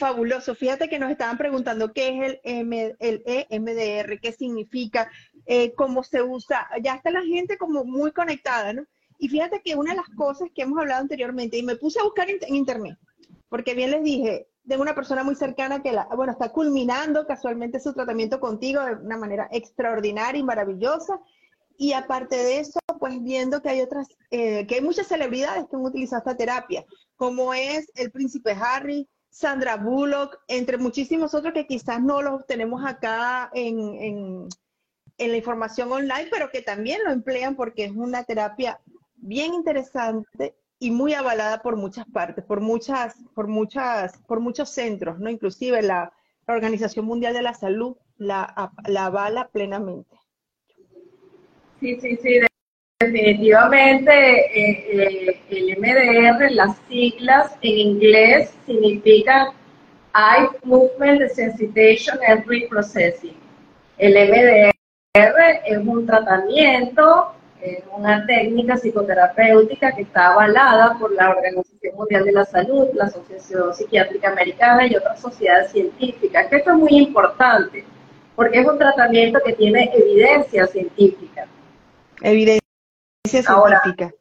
Fabuloso. Fíjate que nos estaban preguntando qué es el, M, el EMDR, qué significa, eh, cómo se usa. Ya está la gente como muy conectada, ¿no? Y fíjate que una de las cosas que hemos hablado anteriormente, y me puse a buscar en, internet, porque bien les dije, de una persona muy cercana que, la, bueno, está culminando casualmente su tratamiento contigo de una manera extraordinaria y maravillosa. Y aparte de eso, pues viendo que hay otras, eh, que hay muchas celebridades que han utilizado esta terapia, como es el príncipe Harry, Sandra Bullock, entre muchísimos otros que quizás no los tenemos acá en, en, la información online, pero que también lo emplean porque es una terapia bien interesante y muy avalada por muchas partes, por muchas, por muchas, por muchos centros, ¿no? Inclusive la, Organización Mundial de la Salud la, la avala plenamente. Sí, sí, sí, definitivamente eh, eh, el MDR, las siglas en inglés significan Eye Movement Desensitization and Reprocessing. El MDR es un tratamiento es una técnica psicoterapéutica que está avalada por la Organización Mundial de la Salud, la Asociación Psiquiátrica Americana y otras sociedades científicas. Que esto es muy importante, porque es un tratamiento que tiene evidencia científica. Evidencia científica.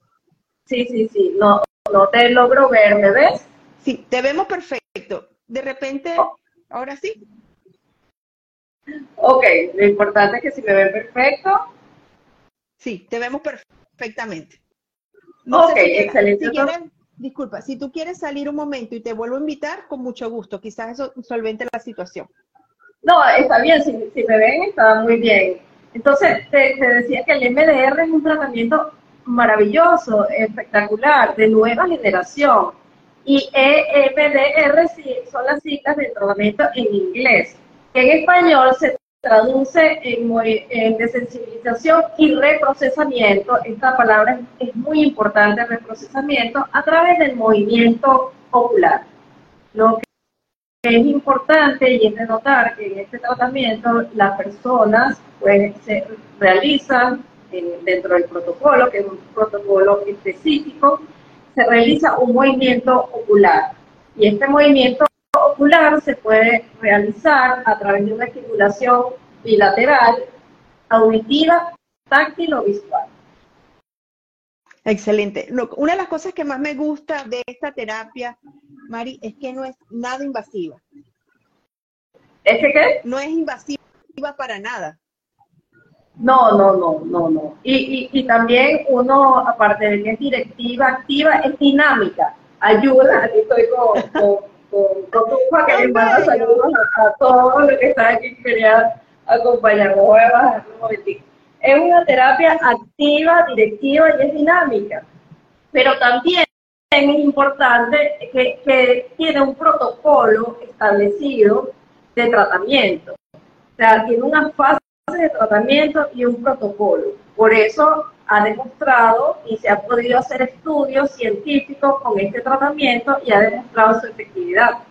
sí, sí, sí. No, no te logro ver, ¿me ves? Sí, te vemos perfecto. De repente, oh. ahora sí. Ok, lo importante es que si me ven perfecto, Sí, te vemos perfectamente. ok, excelente. disculpa, si tú quieres salir un momento y te vuelvo a invitar, con mucho gusto. Quizás eso solvente la situación. No, está bien, si, me ven, está muy bien. Entonces, te, decía que el MDR es un tratamiento maravilloso, espectacular, de nueva generación. Y EMDR son las siglas del tratamiento en inglés. En español se traduce en, en, desensibilización y reprocesamiento. Esta palabra es, muy importante, reprocesamiento, a través del movimiento ocular. Lo que es importante y es de notar que en este tratamiento las personas pues, se realizan dentro del protocolo, que es un protocolo específico, se realiza un movimiento ocular. Y este movimiento ocular se puede realizar a través de una estimulación bilateral, auditiva, táctil o visual. Excelente. una de las cosas que más me gusta de esta terapia, Mari, es que no es nada invasiva. ¿Es que qué? No es invasiva para nada. No, no, no, no, no. Y, y, también uno, aparte de que es directiva, activa, es dinámica. Ayuda, aquí estoy con con, con tu que les mando saludos a, todos los que están aquí quería acompañarnos. Un. Es una terapia activa, directiva y es dinámica. Pero también es importante que, que tiene un protocolo establecido de tratamiento. O sea, tiene una fase de tratamiento y un protocolo. Por eso ha demostrado y se ha podido hacer estudios científicos con este tratamiento y ha demostrado su efectividad,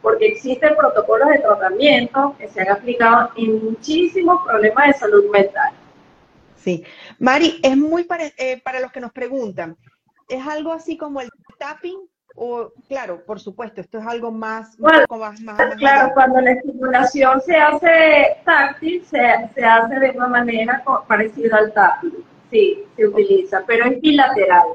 porque existen protocolos de tratamiento que se han aplicado en muchísimos problemas de salud mental. Sí, Mari, es muy para, eh, para los que nos preguntan, ¿es algo así como el tapping? O, claro, por supuesto, esto es algo más, más, Claro, cuando la estimulación se hace táctil, se, se hace de una manera parecida al tapping sí, se utiliza, pero es bilateral.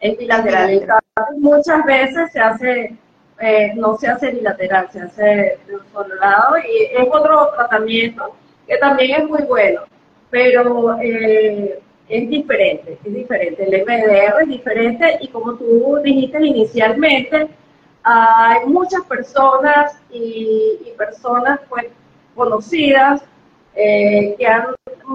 Es bilateral. muchas veces se hace, eh, no se hace bilateral, se hace de un solo lado y es otro tratamiento que también es muy bueno, pero eh, es diferente, es diferente. El MDR es diferente y como tú dijiste inicialmente, hay muchas personas y, y personas pues conocidas eh, que han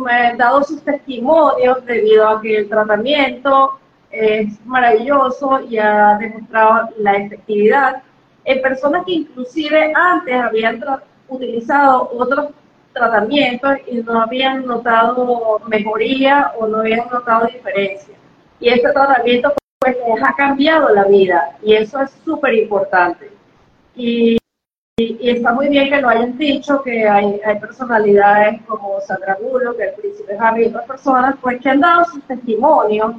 eh, dado sus testimonios debido a que el tratamiento es maravilloso y ha demostrado la efectividad en personas que inclusive antes habían utilizado otros tratamientos y no habían notado mejoría o no habían notado diferencia. Y este tratamiento pues les ha cambiado la vida y eso es súper importante. Y, y, está muy bien que lo hayan dicho, que hay, hay personalidades como Sandra Bullock, el príncipe Harry y otras personas, pues que han dado sus testimonios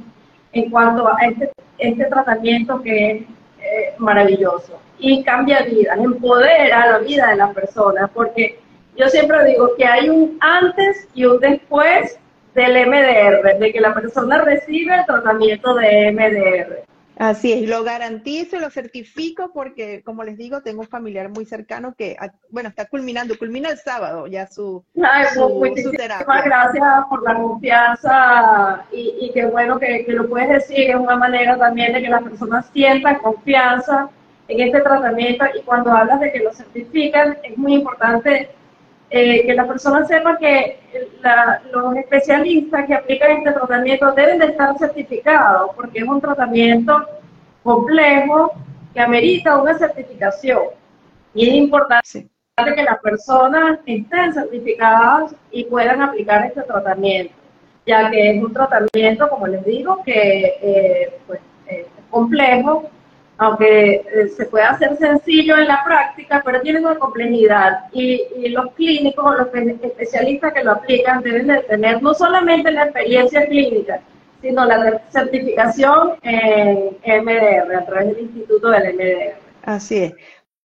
en cuanto a este, este tratamiento que es eh, maravilloso y cambia vidas, empodera la vida de las personas, porque yo siempre digo que hay un antes y un después del MDR, de que la persona recibe el tratamiento de MDR. Así es, lo garantizo, lo certifico porque, como les digo, tengo un familiar muy cercano que, ah, bueno, está culminando, culmina el sábado ya su, Ay, pues, su, terapia. gracias por la confianza y, y qué bueno que, que, lo puedes decir, es una manera también de que las personas sientan confianza en este tratamiento y cuando hablas de que lo certifican, es muy importante eh, que la persona sepa que los especialistas que aplican este tratamiento deben de estar certificados, porque es un tratamiento complejo que amerita una certificación. Y es importante que las personas estén certificadas y puedan aplicar este tratamiento, ya que es un tratamiento, como les digo, que eh, pues, es complejo, aunque eh, se puede hacer sencillo en la práctica, pero tiene una complejidad y, los clínicos o los especialistas que lo aplican deben de tener no solamente la experiencia clínica, sino la certificación en MDR, a través del Instituto del MDR. Así es.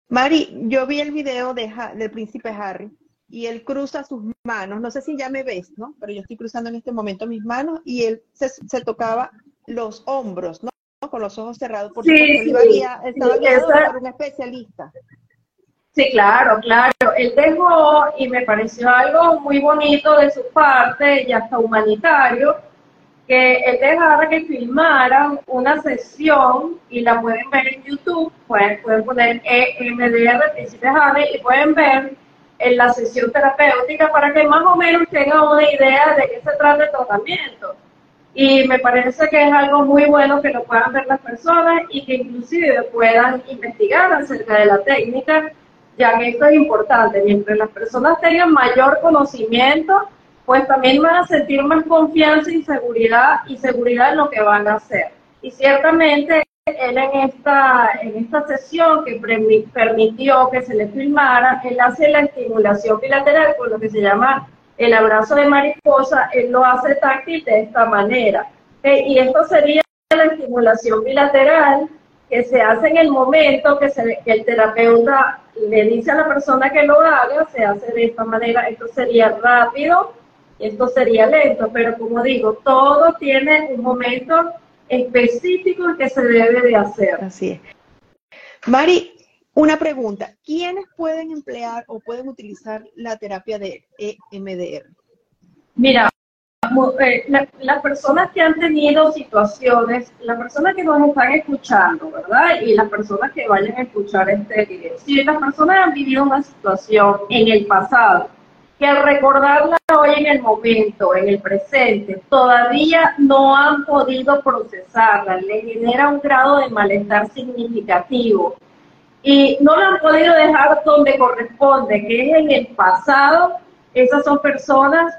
Mari, yo vi el video de, del príncipe Harry y él cruza sus manos, no sé si ya me ves, ¿no? Pero yo estoy cruzando en este momento mis manos y él se, se tocaba los hombros, ¿no? Con los ojos cerrados, porque sí, estaba por un especialista. Sí, claro, claro. Él dejó, y me pareció algo muy bonito de su parte, y hasta humanitario, que él dejara que filmaran una sesión, y la pueden ver en YouTube, pueden, pueden poner EMDR Príncipe Jade, y pueden ver en la sesión terapéutica para que más o menos tengan una idea de qué se trata el tratamiento y me parece que es algo muy bueno que lo puedan ver las personas y que inclusive puedan investigar acerca de la técnica, ya que esto es importante. Mientras las personas tengan mayor conocimiento, pues también van a sentir más confianza y seguridad y seguridad en lo que van a hacer. Y ciertamente él en esta, en esta sesión que permitió que se le filmara, él hace la estimulación bilateral con lo que se llama el abrazo de mariposa, él lo hace táctil de esta manera. Eh, y esto sería la estimulación bilateral que se hace en el momento que, el terapeuta le dice a la persona que lo haga, se hace de esta manera. Esto sería rápido, esto sería lento, pero como digo, todo tiene un momento específico que se debe de hacer. Así es. Mari, una pregunta, ¿quiénes pueden emplear o pueden utilizar la terapia de EMDR? Mira, eh, las personas que han tenido situaciones, las personas que nos están escuchando, ¿verdad? Y las personas que vayan a escuchar este video. Si las personas han vivido una situación en el pasado, que al recordarla hoy en el momento, en el presente, todavía no han podido procesarla, le genera un grado de malestar significativo y no lo han podido dejar donde corresponde, que es en el pasado, esas son personas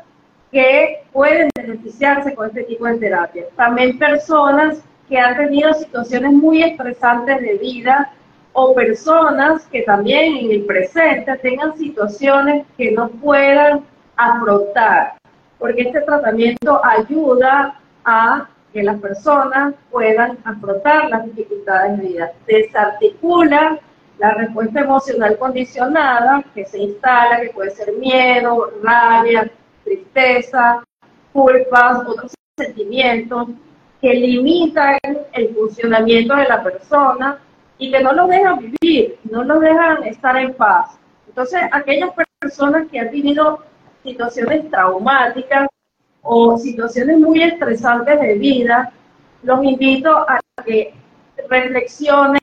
que pueden beneficiarse con este tipo de terapia. También personas que han tenido situaciones muy estresantes de vida o personas que también en el presente tengan situaciones que no puedan afrontar, porque este tratamiento ayuda a que las personas puedan afrontar las dificultades de vida. Desarticula la respuesta emocional condicionada que se instala, que puede ser miedo, rabia, tristeza, culpas, otros sentimientos que limitan el funcionamiento de la persona y que no lo dejan vivir, no lo dejan estar en paz. Entonces, aquellas personas que han vivido situaciones traumáticas o situaciones muy estresantes de vida, los invito a que reflexionen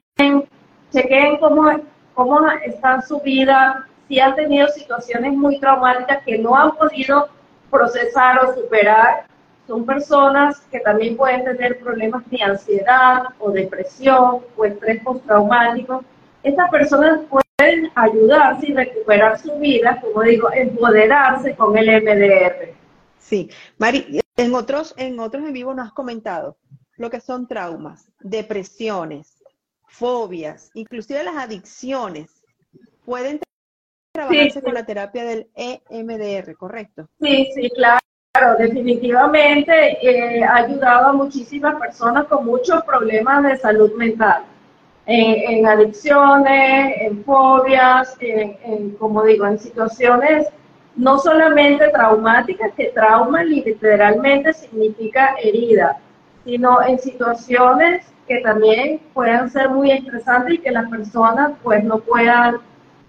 chequen cómo, cómo está su vida, si han tenido situaciones muy traumáticas que no han podido procesar o superar. Son personas que también pueden tener problemas de ansiedad o depresión o estrés postraumático. estas personas pueden ayudarse y recuperar su vida, como digo, empoderarse con el MDR. Sí, Mari, en otros, en otros en vivo nos has comentado lo que son traumas, depresiones, fobias, inclusive las adicciones, pueden trabajarse con la terapia del EMDR, ¿correcto? Sí, sí, claro. definitivamente eh, ha ayudado a muchísimas personas con muchos problemas de salud mental, en, adicciones, en fobias, en, como digo, en situaciones no solamente traumáticas, que trauma literalmente significa herida, sino en situaciones que también puedan ser muy estresantes y que las personas pues no puedan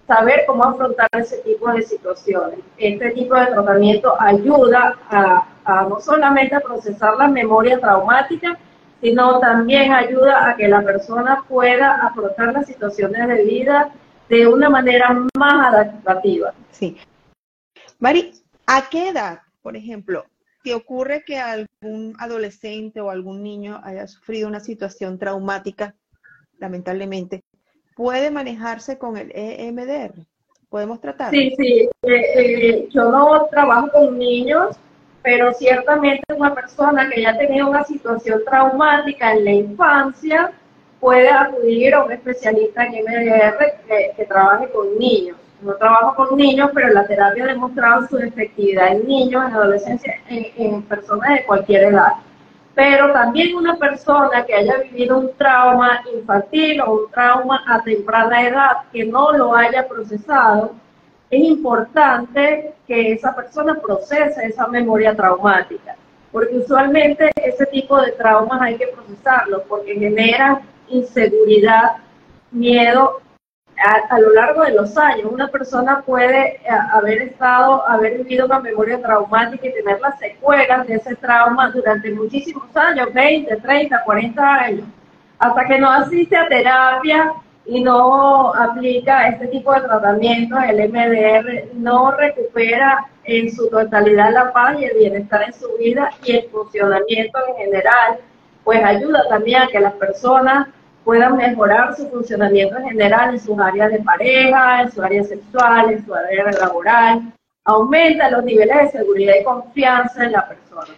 saber cómo afrontar ese tipo de situaciones. Este tipo de tratamiento ayuda a, no solamente a procesar la memoria traumática, sino también ayuda a que la persona pueda afrontar las situaciones de vida de una manera más adaptativa. Sí. Mari, ¿a qué edad, por ejemplo, te ocurre que algún adolescente o algún niño haya sufrido una situación traumática, lamentablemente, puede manejarse con el EMDR? ¿Podemos tratar? Sí, sí. Eh, eh, yo no trabajo con niños, pero ciertamente una persona que ya ha tenido una situación traumática en la infancia puede acudir a un especialista en EMDR que trabaje con niños no trabajo con niños, pero la terapia ha demostrado su efectividad en niños, en adolescencia, en, personas de cualquier edad. Pero también una persona que haya vivido un trauma infantil o un trauma a temprana edad que no lo haya procesado, es importante que esa persona procese esa memoria traumática, porque usualmente ese tipo de traumas hay que procesarlo porque genera inseguridad, miedo a, lo largo de los años. Una persona puede eh, haber estado, haber vivido una memoria traumática y tener las secuelas de ese trauma durante muchísimos años, 20, 30, 40 años, hasta que no asiste a terapia y no aplica este tipo de tratamiento, el MDR, no recupera en su totalidad la paz y el bienestar en su vida y el funcionamiento en general, pues ayuda también a que las personas puedan mejorar su funcionamiento en general en sus áreas de pareja, en su área sexual, en su área laboral, aumenta los niveles de seguridad y confianza en la persona.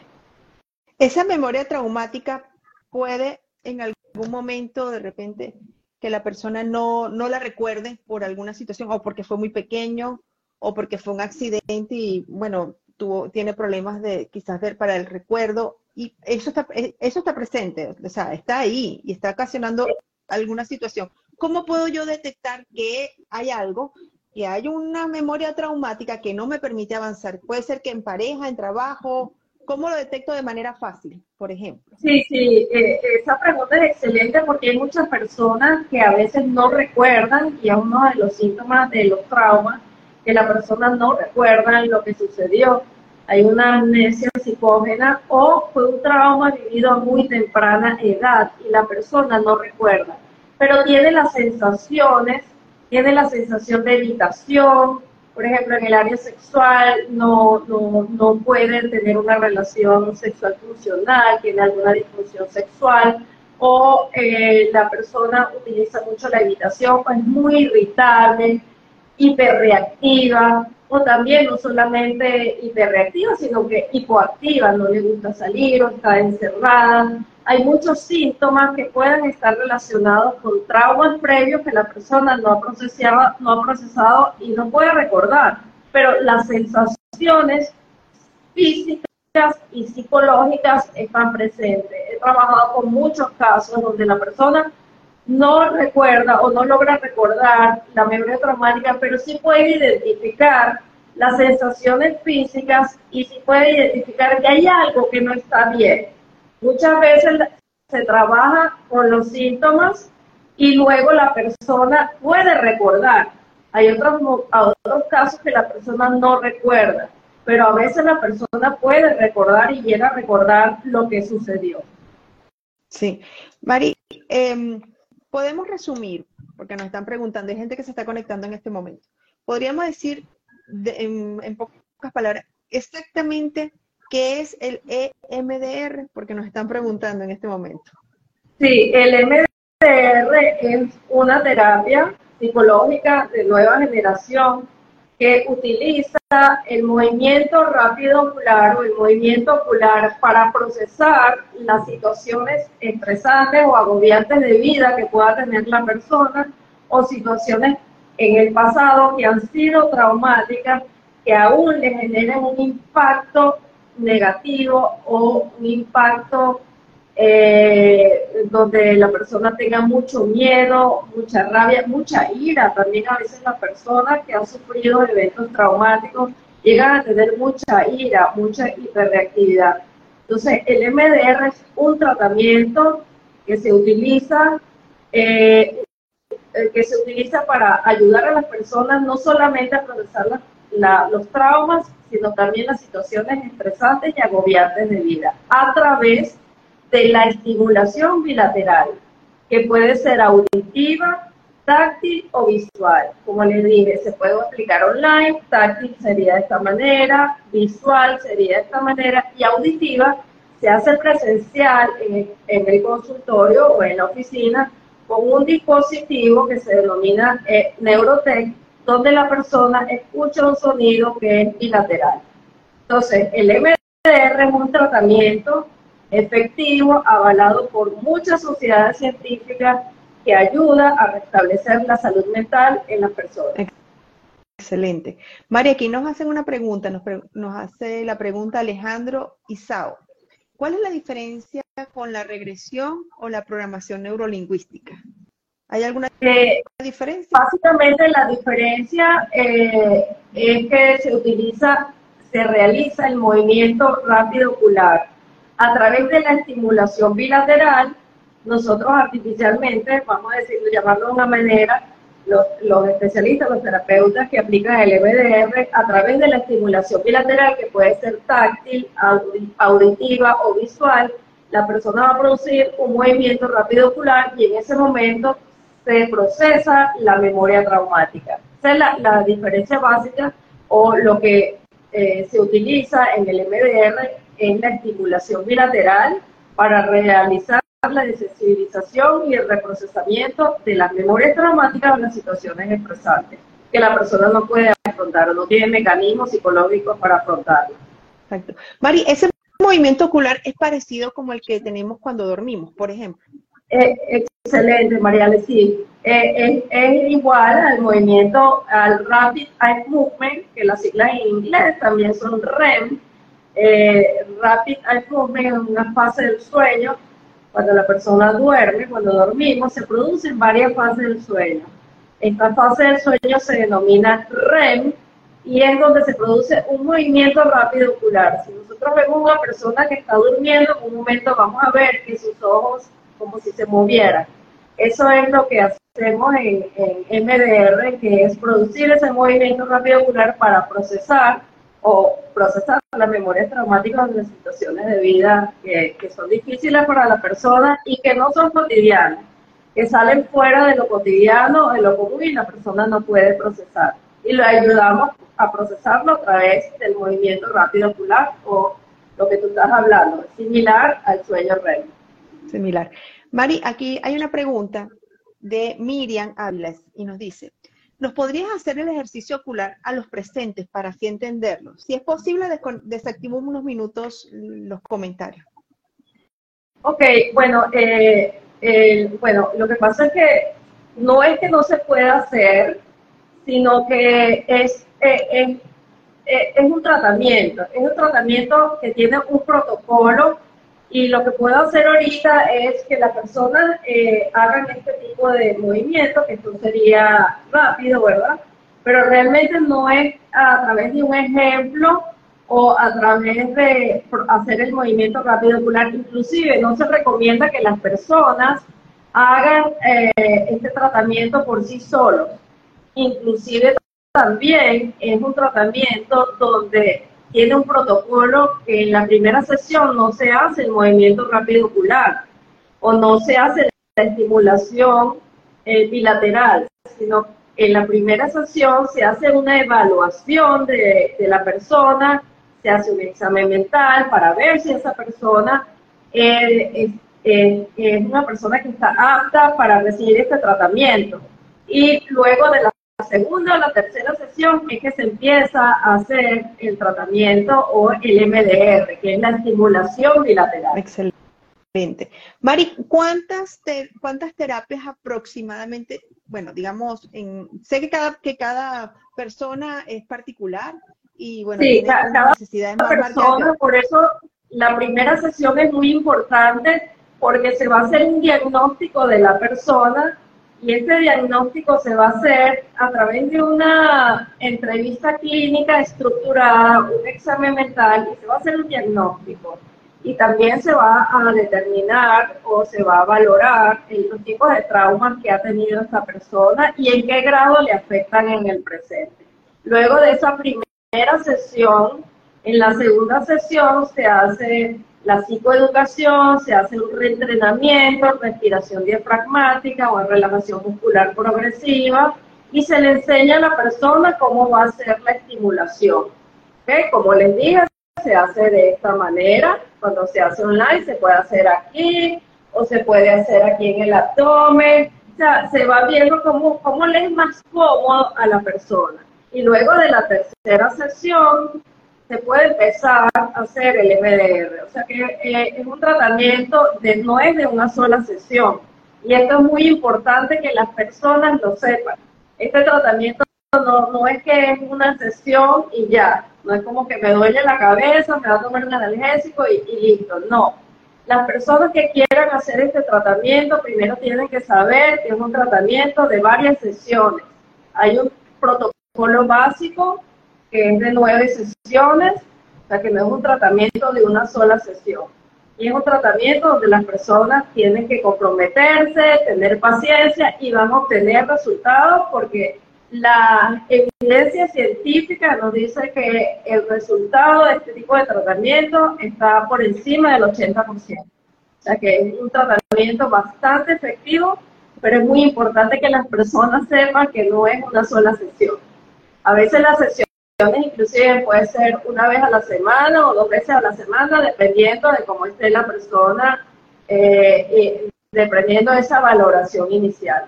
Esa memoria traumática puede en algún momento de repente que la persona no, no la recuerde por alguna situación o porque fue muy pequeño o porque fue un accidente y bueno, tuvo, tiene problemas de quizás ver para el recuerdo y eso está, eh, eso está presente, o sea, está ahí y está ocasionando alguna situación. ¿Cómo puedo yo detectar que hay algo, que hay una memoria traumática que no me permite avanzar? Puede ser que en pareja, en trabajo, ¿cómo lo detecto de manera fácil, por ejemplo? Sí, sí, eh, esa pregunta es excelente porque hay muchas personas que a veces no recuerdan, y es uno de los síntomas de los traumas, que la persona no recuerda lo que sucedió hay una amnesia psicógena o fue un trauma vivido a muy temprana edad y la persona no recuerda, pero tiene las sensaciones, tiene la sensación de evitación, por ejemplo, en el área sexual no, no, no puede tener una relación sexual funcional, tiene alguna disfunción sexual, o eh, la persona utiliza mucho la evitación, es muy irritable, hiperreactiva, o también no solamente hiperreactiva, sino que hipoactiva, no le gusta salir o está encerrada. Hay muchos síntomas que pueden estar relacionados con traumas previos que la persona no ha procesado, no ha procesado y no puede recordar, pero las sensaciones físicas y psicológicas están presentes. He trabajado con muchos casos donde la persona no recuerda o no logra recordar la memoria traumática, pero sí puede identificar las sensaciones físicas y sí puede identificar que hay algo que no está bien. Muchas veces se trabaja con los síntomas y luego la persona puede recordar. Hay otros, casos que la persona no recuerda, pero a veces la persona puede recordar y llega a recordar lo que sucedió. Sí. Mari, eh, podemos resumir, porque nos están preguntando, hay gente que se está conectando en este momento. Podríamos decir en, pocas palabras exactamente qué es el EMDR, porque nos están preguntando en este momento. Sí, el EMDR es una terapia psicológica de nueva generación que utiliza el movimiento rápido ocular o el movimiento ocular para procesar las situaciones estresantes o agobiantes de vida que pueda tener la persona o situaciones en el pasado que han sido traumáticas, que aún le generan un impacto negativo o un impacto eh, donde la persona tenga mucho miedo, mucha rabia, mucha ira. También a veces las personas que han sufrido eventos traumáticos llegan a tener mucha ira, mucha hiperreactividad. Entonces, el MDR es un tratamiento que se utiliza, eh, eh, que se utiliza para ayudar a las personas no solamente a procesar los traumas, sino también las situaciones estresantes y agobiantes de vida a través de la estimulación bilateral, que puede ser auditiva, táctil o visual. Como les dije, se puede aplicar online, táctil sería de esta manera, visual sería de esta manera y auditiva se hace presencial en el, consultorio o en la oficina con un dispositivo que se denomina eh, Neurotech, donde la persona escucha un sonido que es bilateral. Entonces, el MDR es un tratamiento efectivo, avalado por muchas sociedades científicas que ayuda a restablecer la salud mental en las personas. Excelente. María, aquí nos hacen una pregunta, nos, nos hace la pregunta Alejandro Isao. ¿Cuál es la diferencia con la regresión o la programación neurolingüística? ¿Hay alguna eh, diferencia? Básicamente la diferencia eh, es que se utiliza, se realiza el movimiento rápido ocular a través de la estimulación bilateral, nosotros artificialmente, vamos a decirlo, llamarlo de una manera, los, especialistas, los terapeutas que aplican el MDR a través de la estimulación bilateral, que puede ser táctil, auditiva o visual, la persona va a producir un movimiento rápido ocular y en ese momento se procesa la memoria traumática. Esa es la, diferencia básica o lo que eh, se utiliza en el MDR en la estimulación bilateral para realizar la desensibilización y el reprocesamiento de las memorias traumáticas o las situaciones estresantes que la persona no puede afrontar o no tiene mecanismos psicológicos para afrontarlo. Exacto. Mari, ese movimiento ocular es parecido como el que tenemos cuando dormimos, por ejemplo. Eh, excelente, María sí. Eh, es, igual al movimiento, al Rapid Eye Movement, que las siglas en inglés también son REM, eh, rapid eye movement en una fase del sueño, cuando la persona duerme, cuando dormimos, se producen varias fases del sueño. Esta fase del sueño se denomina REM y es donde se produce un movimiento rápido ocular. Si nosotros vemos una persona que está durmiendo, en un momento vamos a ver que sus ojos como si se movieran. Eso es lo que hacemos en, en MDR, que es producir ese movimiento rápido ocular para procesar o procesar las memorias traumáticas de situaciones de vida que, son difíciles para la persona y que no son cotidianas, que salen fuera de lo cotidiano, de lo común y la persona no puede procesar. Y lo ayudamos a procesarlo a través del movimiento rápido ocular o lo que tú estás hablando, similar al sueño REM. Similar. Mari, aquí hay una pregunta de Miriam Áviles y nos dice, ¿Nos podrías hacer el ejercicio ocular a los presentes para así entenderlo? Si es posible, desactivo unos minutos los comentarios. Ok, bueno, eh, bueno, lo que pasa es que no es que no se pueda hacer, sino que es, eh, es un tratamiento, es un tratamiento que tiene un protocolo y lo que puedo hacer ahorita es que la persona eh, hagan este tipo de movimiento, que esto sería rápido, ¿verdad? Pero realmente no es a través de un ejemplo o a través de hacer el movimiento rápido ocular. Inclusive no se recomienda que las personas hagan eh, este tratamiento por sí solos. Inclusive también es un tratamiento donde tiene un protocolo que en la primera sesión no se hace el movimiento rápido ocular o no se hace la estimulación eh, bilateral, sino en la primera sesión se hace una evaluación de, la persona, se hace un examen mental para ver si esa persona es, es una persona que está apta para recibir este tratamiento. y luego de la segunda o la tercera sesión es que se empieza a hacer el tratamiento o el MDR, que es la estimulación bilateral. Excelente. Mari, ¿cuántas, cuántas terapias aproximadamente, bueno, digamos, en, sé que cada, que cada persona es particular y bueno, sí, cada, necesidades más persona, por eso la primera sesión es muy importante porque se va a hacer un diagnóstico de la persona y ese diagnóstico se va a hacer a través de una entrevista clínica estructurada, un examen mental y se va a hacer un diagnóstico. Y también se va a determinar o se va a valorar los tipos de traumas que ha tenido esta persona y en qué grado le afectan en el presente. Luego de esa primera sesión, en la segunda sesión se hace la psicoeducación, se hace un reentrenamiento, respiración diafragmática o relajación muscular progresiva y se le enseña a la persona cómo va a hacer la estimulación. Como les dije, se hace de esta manera. Cuando se hace online se puede hacer aquí o se puede hacer aquí en el abdomen. O sea, se va viendo cómo, cómo le es más cómodo a la persona. Y luego de la tercera sesión se puede empezar a hacer el MDR. O sea que eh, es un tratamiento de no es de una sola sesión. Y esto es muy importante que las personas lo sepan. Este tratamiento no, no es que es una sesión y ya. No es como que me duele la cabeza, me va a tomar un analgésico y, y listo. No. Las personas que quieran hacer este tratamiento primero tienen que saber que es un tratamiento de varias sesiones. Hay un protocolo básico que es de nueve sesiones, o sea que no es un tratamiento de una sola sesión. Y es un tratamiento donde las personas tienen que comprometerse, tener paciencia y van a obtener resultados porque la evidencia científica nos dice que el resultado de este tipo de tratamiento está por encima del 80%. O sea que es un tratamiento bastante efectivo, pero es muy importante que las personas sepan que no es una sola sesión. A veces la sesión inclusive puede ser una vez a la semana o dos veces a la semana, dependiendo de cómo esté la persona, eh, dependiendo de esa valoración inicial.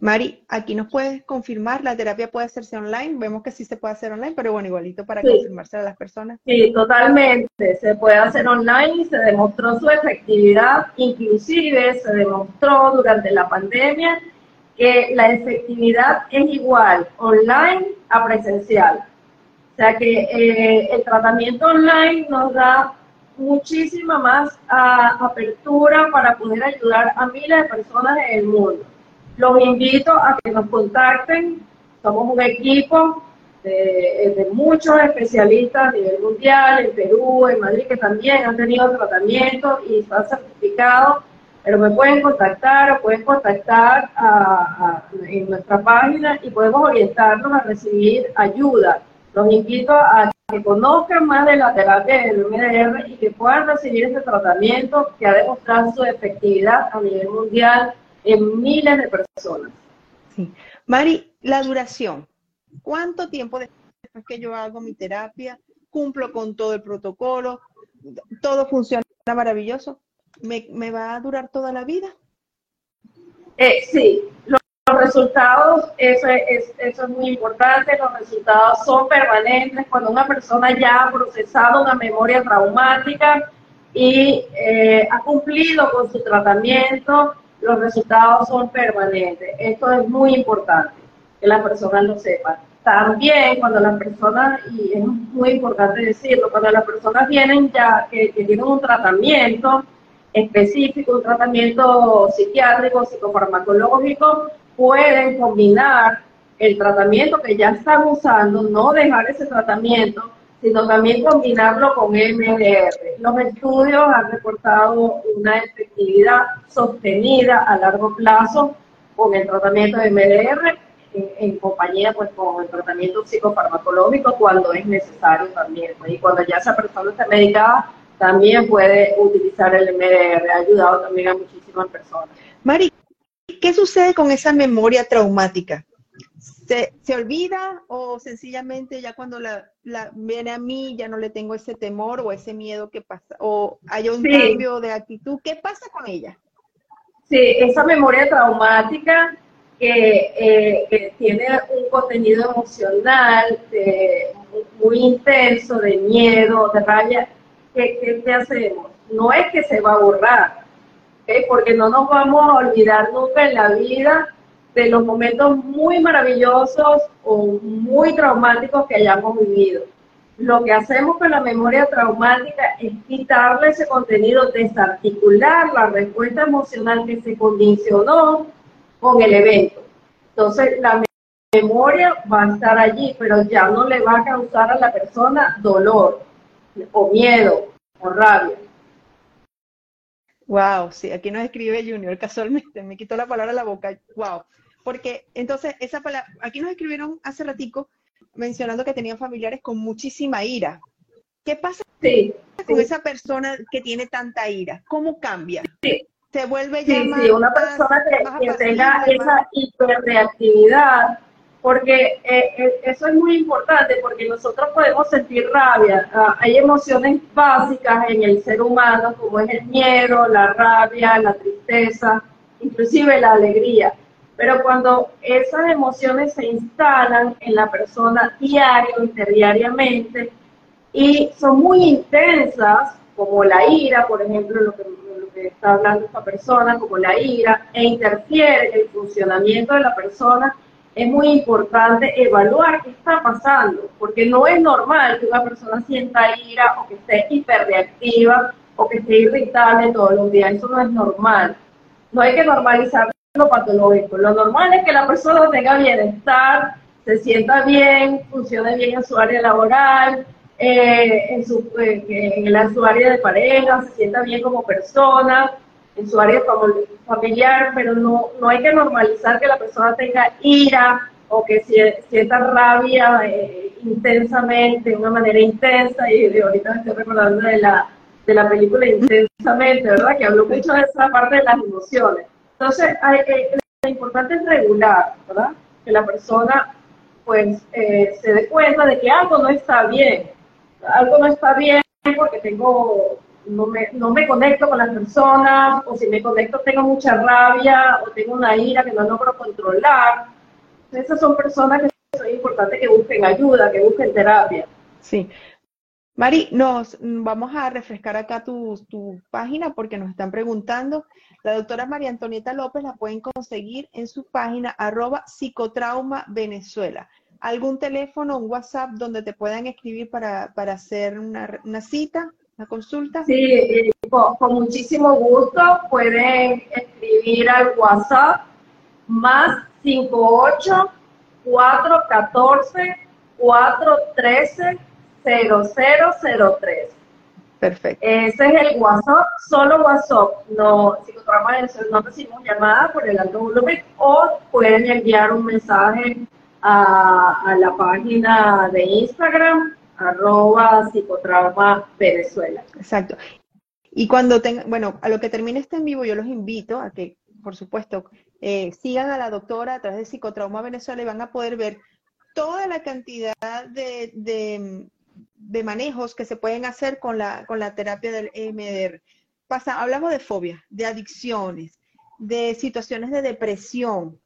Mari, aquí nos puedes confirmar, la terapia puede hacerse online, vemos que sí se puede hacer online, pero bueno, igualito para confirmarse a las personas. Sí, totalmente, se puede hacer online y se demostró su efectividad, inclusive se demostró durante la pandemia que la efectividad es igual online a presencial. O sea que eh, el tratamiento online nos da muchísima más ah, apertura para poder ayudar a miles de personas en el mundo. Los invito a que nos contacten. Somos un equipo de, de, muchos especialistas a nivel mundial, en Perú, en Madrid, que también han tenido tratamiento y están certificados pero me pueden contactar o pueden contactar en nuestra página y podemos orientarnos a recibir ayuda. Los invito a que conozcan más de la terapia del MDR y que puedan recibir este tratamiento que ha demostrado su efectividad a nivel mundial en miles de personas. Sí. Mari, la duración. ¿Cuánto tiempo después que yo hago mi terapia, cumplo con todo el protocolo, todo funciona maravilloso? ¿Me, va a durar toda la vida? Eh, sí, los, resultados, eso es, eso es muy importante, los resultados son permanentes cuando una persona ya ha procesado una memoria traumática y eh, ha cumplido con su tratamiento, los resultados son permanentes. Esto es muy importante, que las personas lo sepan. También cuando las personas, y es muy importante decirlo, cuando las personas vienen ya que, que tienen un tratamiento, específico, un tratamiento psiquiátrico, psicofarmacológico, pueden combinar el tratamiento que ya están usando, no dejar ese tratamiento, sino también combinarlo con MDR. Los estudios han reportado una efectividad sostenida a largo plazo con el tratamiento de MDR en, compañía pues con el tratamiento psicofarmacológico cuando es necesario también. Y cuando ya esa persona está medicada, también puede utilizar el MDR. Ha ayudado también a muchísimas personas. Mari, ¿qué sucede con esa memoria traumática? ¿Se, se olvida o sencillamente ya cuando la, la, viene a mí ya no le tengo ese temor o ese miedo que pasa? ¿O hay un cambio de actitud? ¿Qué pasa con ella? Sí, esa memoria traumática que, eh, tiene un contenido emocional muy intenso, de miedo, de rabia, ¿qué, qué, hacemos? No es que se va a borrar, porque no nos vamos a olvidar nunca en la vida de los momentos muy maravillosos o muy traumáticos que hayamos vivido. Lo que hacemos con la memoria traumática es quitarle ese contenido, desarticular la respuesta emocional que se condicionó con el evento. Entonces, la memoria va a estar allí, pero ya no le va a causar a la persona dolor o miedo o rabia. Wow, sí, aquí nos escribe Junior casualmente, me quitó la palabra a la boca. Wow, porque entonces esa palabra, aquí nos escribieron hace ratico mencionando que tenían familiares con muchísima ira. ¿Qué pasa con esa persona que tiene tanta ira? ¿Cómo cambia? Se vuelve ya sí, sí, una persona que, tenga esa hiperreactividad, porque eh, eh, eso es muy importante, porque nosotros podemos sentir rabia. Ah, hay emociones básicas en el ser humano, como es el miedo, la rabia, la tristeza, inclusive la alegría pero cuando esas emociones se instalan en la persona diario, interdiariamente, y son muy intensas, como la ira, por ejemplo, lo que, lo que está hablando esta persona, como la ira, e interfiere en el funcionamiento de la persona, es muy importante evaluar qué está pasando, porque no es normal que una persona sienta ira o que esté hiperreactiva o que esté irritable todos los días, eso no es normal. No hay que normalizar lo patológico. Lo normal es que la persona tenga bienestar, se sienta bien, funcione bien en su área laboral, eh, en, su, eh, en, su área de pareja, se sienta bien como persona, en su área familiar, pero no, no hay que normalizar que la persona tenga ira o que sienta rabia eh, intensamente, de una manera intensa, y de ahorita me estoy recordando de la, de la película Intensamente, ¿verdad? Que habló mucho de esa parte de las emociones. Entonces, eh, lo importante es regular, ¿verdad? Que la persona pues eh, se dé cuenta de que algo no está bien. Algo no está bien porque tengo, no me, no me conecto con las personas, o si me conecto tengo mucha rabia, o tengo una ira que no logro controlar. Esas son personas que es importante que busquen ayuda, que busquen terapia. Sí, Mari, nos vamos a refrescar acá tu, página porque nos están preguntando. La doctora María Antonieta López la pueden conseguir en su página arroba psicotrauma Venezuela. ¿Algún teléfono, un WhatsApp donde te puedan escribir para, hacer una, cita, una consulta? Sí, eh, con, con, muchísimo gusto. Pueden escribir al WhatsApp más 58 414 413 0003. Perfecto. Ese es el WhatsApp, solo WhatsApp. No, no recibimos llamada por el alto volumen o pueden enviar un mensaje a, la página de Instagram, arroba psicotrauma Venezuela. Exacto. Y cuando tengan, bueno, a lo que termine este en vivo, yo los invito a que, por supuesto, eh, sigan a la doctora a través de Psicotrauma Venezuela y van a poder ver toda la cantidad de de manejos que se pueden hacer con la, con la terapia del EMDR. Pasa, hablamos de fobia, de adicciones, de situaciones de depresión,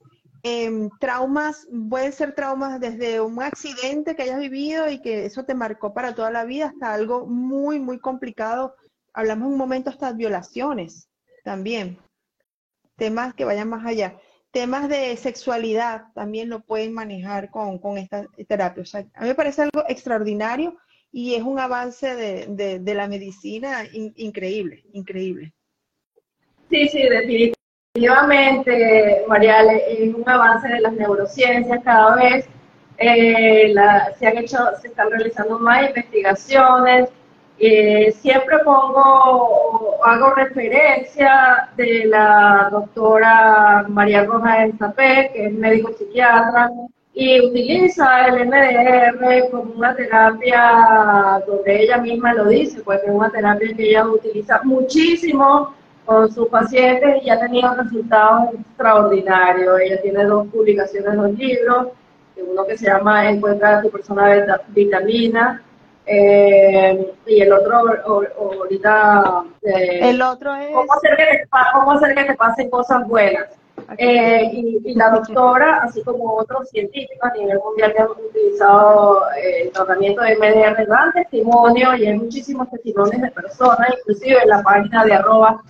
em, traumas, pueden ser traumas desde un accidente que hayas vivido y que eso te marcó para toda la vida hasta algo muy, muy complicado. Hablamos un momento hasta violaciones también, temas que vayan más allá. Temas de sexualidad también lo pueden manejar con, con esta terapia. a mí me parece algo extraordinario y es un avance de, de, la medicina increíble, increíble. Sí, sí, definitivamente, Mariale, es un avance de las neurociencias cada vez. Eh, se han hecho, se están realizando más investigaciones. Eh, siempre pongo, hago referencia de la doctora María Roja Estapé, que es médico psiquiatra, y utiliza el MDR como una terapia donde ella misma lo dice, pues es una terapia que ella utiliza muchísimo con sus pacientes y ha tenido resultados extraordinarios. Ella tiene dos publicaciones, dos libros, uno que se llama Encuentra a tu persona vitamina eh, y el otro ahorita... Eh, el otro es... ¿cómo hacer, que te, ¿Cómo hacer que te pasen cosas buenas? Eh, y, la doctora, así como otros científicos a nivel mundial que han utilizado eh, el tratamiento de MDR, dan testimonio y hay muchísimos testimonios de personas, inclusive en la página de arroba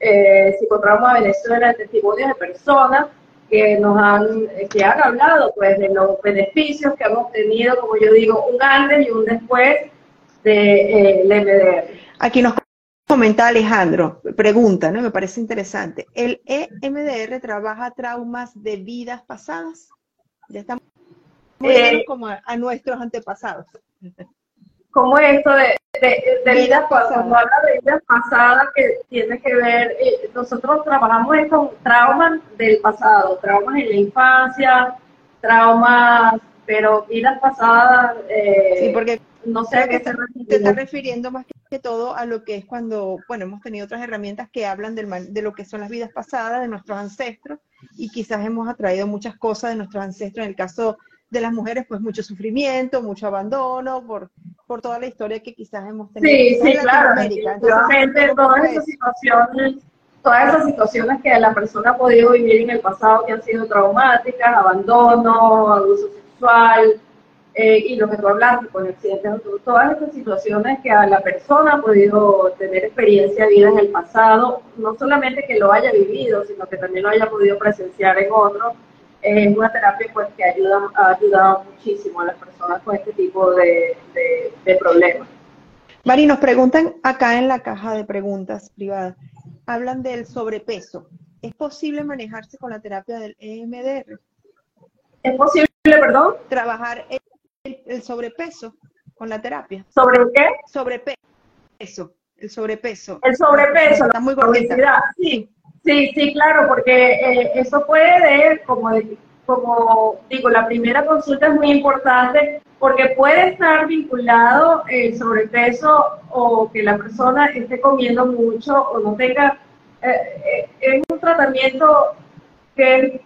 eh, psicotrauma Venezuela, testimonios de personas que nos han, que han hablado pues de los beneficios que han obtenido, como yo digo, un antes y un después de eh, MDR. Aquí nos comenta Alejandro, pregunta, ¿no? Me parece interesante. ¿El EMDR trabaja traumas de vidas pasadas? Ya estamos eh, como a, nuestros antepasados. Como esto de, de, vidas pasadas, habla de vidas pasadas que tiene que ver, eh, nosotros trabajamos con traumas del pasado, traumas en la infancia, traumas, pero vidas pasadas. Eh, sí, porque no sé a qué se Te está refiriendo más que todo a lo que es cuando, bueno, hemos tenido otras herramientas que hablan del, de lo que son las vidas pasadas de nuestros ancestros y quizás hemos atraído muchas cosas de nuestros ancestros. En el caso de las mujeres, pues mucho sufrimiento, mucho abandono, por, por toda la historia que quizás hemos tenido. Sí, sí, claro. Entonces, todas esas situaciones todas esas situaciones que la persona ha podido vivir en el pasado que han sido traumáticas, abandono, abuso sexual, eh, y lo que tú hablaste con accidentes, todas estas situaciones que a la persona ha podido tener experiencia vida en el pasado, no solamente que lo haya vivido, sino que también lo haya podido presenciar en otros, es una terapia pues que ayuda, ha ayudado muchísimo a las personas con este tipo de, de, problemas. Mari, nos preguntan acá en la caja de preguntas privadas, hablan del sobrepeso. ¿Es posible manejarse con la terapia del EMDR? ¿Es posible, perdón? Trabajar el, sobrepeso con la terapia. ¿Sobre qué? Sobrepeso. El sobrepeso. El sobrepeso, Está muy obesidad. Sí, sí, sí, claro, porque eh, eso puede, como, como digo, la primera consulta es muy importante porque puede estar vinculado el sobrepeso o que la persona esté comiendo mucho o no tenga. Eh, eh, es un tratamiento que es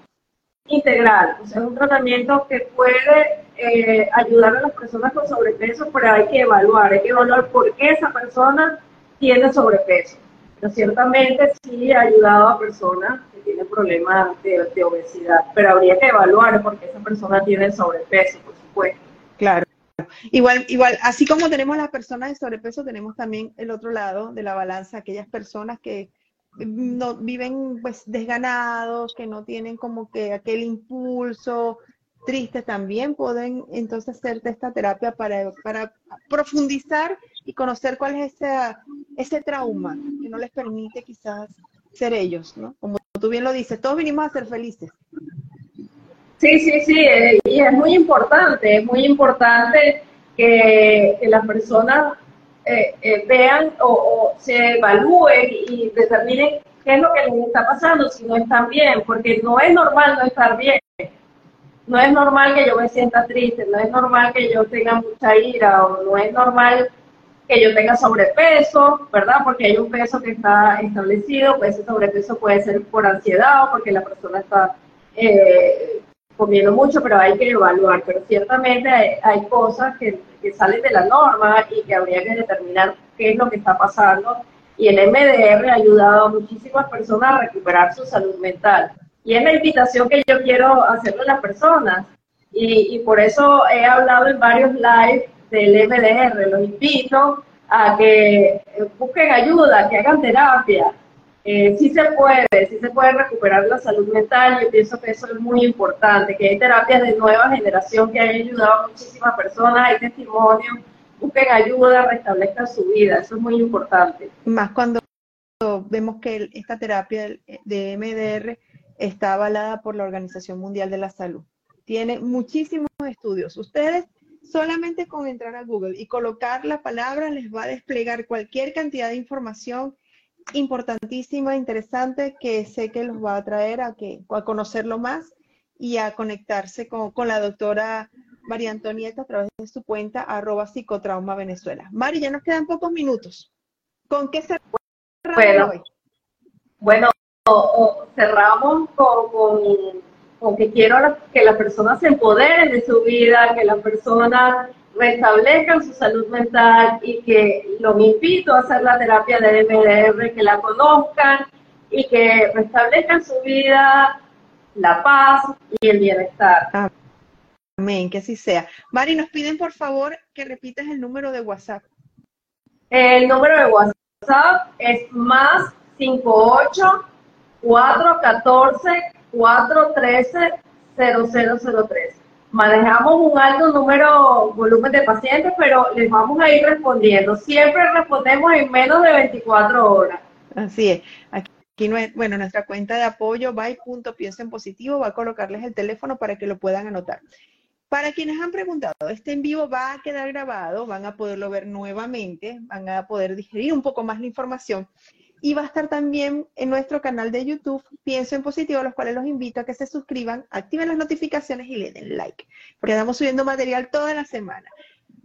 integral, o sea, es un tratamiento que puede eh, ayudar a las personas con sobrepeso, pero hay que evaluar, hay que evaluar por qué esa persona tiene sobrepeso. Pero ciertamente sí ha ayudado a personas que tienen problemas de, obesidad, pero habría que evaluar por qué esa persona tiene sobrepeso, por supuesto. Claro. Igual, igual, así como tenemos las personas de sobrepeso, tenemos también el otro lado de la balanza, aquellas personas que no viven pues desganados, que no tienen como que aquel impulso, tristes también pueden entonces hacerte esta terapia para, para profundizar y conocer cuál es ese, ese trauma que no les permite quizás ser ellos, ¿no? Como tú bien lo dices, todos vinimos a ser felices. Sí, sí, sí, y es muy importante, es muy importante que, las personas eh, eh, vean o, se evalúen y determinen qué es lo que les está pasando si no están bien, porque no es normal no estar bien no es normal que yo me sienta triste, no es normal que yo tenga mucha ira o no es normal que yo tenga sobrepeso, ¿verdad? Porque hay un peso que está establecido, pues ese sobrepeso puede ser por ansiedad o porque la persona está eh, comiendo mucho, pero hay que evaluar. Pero ciertamente hay, cosas que, que, salen de la norma y que habría que determinar qué es lo que está pasando. Y el MDR ha ayudado a muchísimas personas a recuperar su salud mental. Y es la invitación que yo quiero hacerle a las personas. Y, por eso he hablado en varios lives del MDR. Los invito a que busquen ayuda, que hagan terapia. Eh, sí se puede, sí se puede recuperar la salud mental. Yo pienso que eso es muy importante, que hay terapias de nueva generación que han ayudado a muchísimas personas, hay testimonios. Busquen ayuda, restablezcan su vida. Eso es muy importante. Más cuando vemos que esta terapia de MDR está avalada por la Organización Mundial de la Salud. Tiene muchísimos estudios. Ustedes solamente con entrar a Google y colocar la palabra les va a desplegar cualquier cantidad de información importantísima, interesante, que sé que los va a traer a, que, a conocerlo más y a conectarse con, la doctora María Antonieta a través de su cuenta arroba psicotrauma Venezuela. Mari, ya nos quedan pocos minutos. ¿Con qué se bueno, hoy? Bueno, o, cerramos con, con, que quiero que las personas se empoderen de su vida, que las personas restablezcan su salud mental y que los invito a hacer la terapia de MDR, que la conozcan y que restablezcan su vida la paz y el bienestar. Amén, que así sea. Mari, nos piden por favor que repitas el número de WhatsApp. El número de WhatsApp es más 58 414 413 0003. Manejamos un alto número, volumen de pacientes, pero les vamos a ir respondiendo. Siempre respondemos en menos de 24 horas. Así es. Aquí, bueno, nuestra cuenta de apoyo, by.pienso en positivo, va a colocarles el teléfono para que lo puedan anotar. Para quienes han preguntado, este en vivo va a quedar grabado, van a poderlo ver nuevamente, van a poder digerir un poco más la información y va a estar también en nuestro canal de YouTube, Pienso en Positivo, los cuales los invito a que se suscriban, activen las notificaciones y le den like, porque estamos subiendo material toda la semana.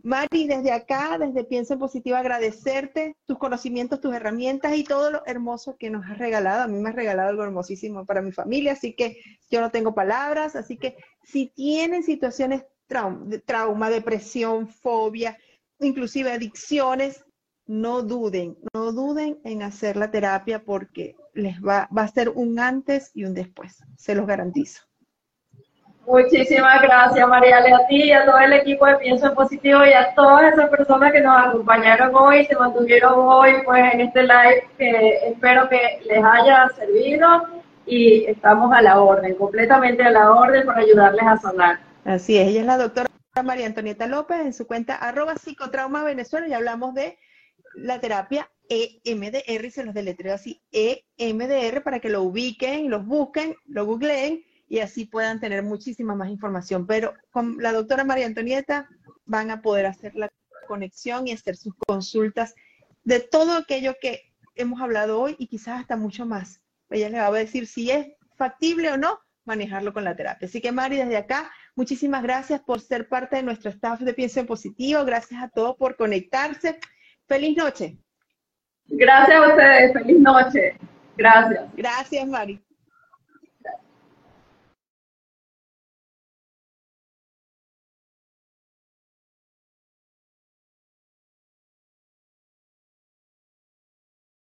Mari, desde acá, desde Pienso en Positivo, agradecerte tus conocimientos, tus herramientas y todo lo hermoso que nos has regalado. A mí me has regalado algo hermosísimo para mi familia, así que yo no tengo palabras. Así que si tienen situaciones de trauma, depresión, fobia, inclusive adicciones, no duden, no duden en hacer la terapia porque les va, va a ser un antes y un después, se los garantizo. Muchísimas gracias, Mariale, a ti y a todo el equipo de Pienso en Positivo y a todas esas personas que nos acompañaron hoy, se mantuvieron hoy pues en este live que espero que les haya servido y estamos a la orden, completamente a la orden para ayudarles a sonar. Así es, ella es la doctora María Antonieta López en su cuenta arroba psicotrauma Venezuela y hablamos de la terapia EMDR, se los deletreo así, EMDR para que lo ubiquen, los busquen, lo googleen y así puedan tener muchísima más información. Pero con la doctora María Antonieta van a poder hacer la conexión y hacer sus consultas de todo aquello que hemos hablado hoy y quizás hasta mucho más. Ella les va a decir si es factible o no manejarlo con la terapia. Así que Mari, desde acá, muchísimas gracias por ser parte de nuestro staff de Pienso en Positivo. Gracias a todos por conectarse. Feliz noche. Gracias a ustedes. Feliz noche. Gracias. Gracias, Mari.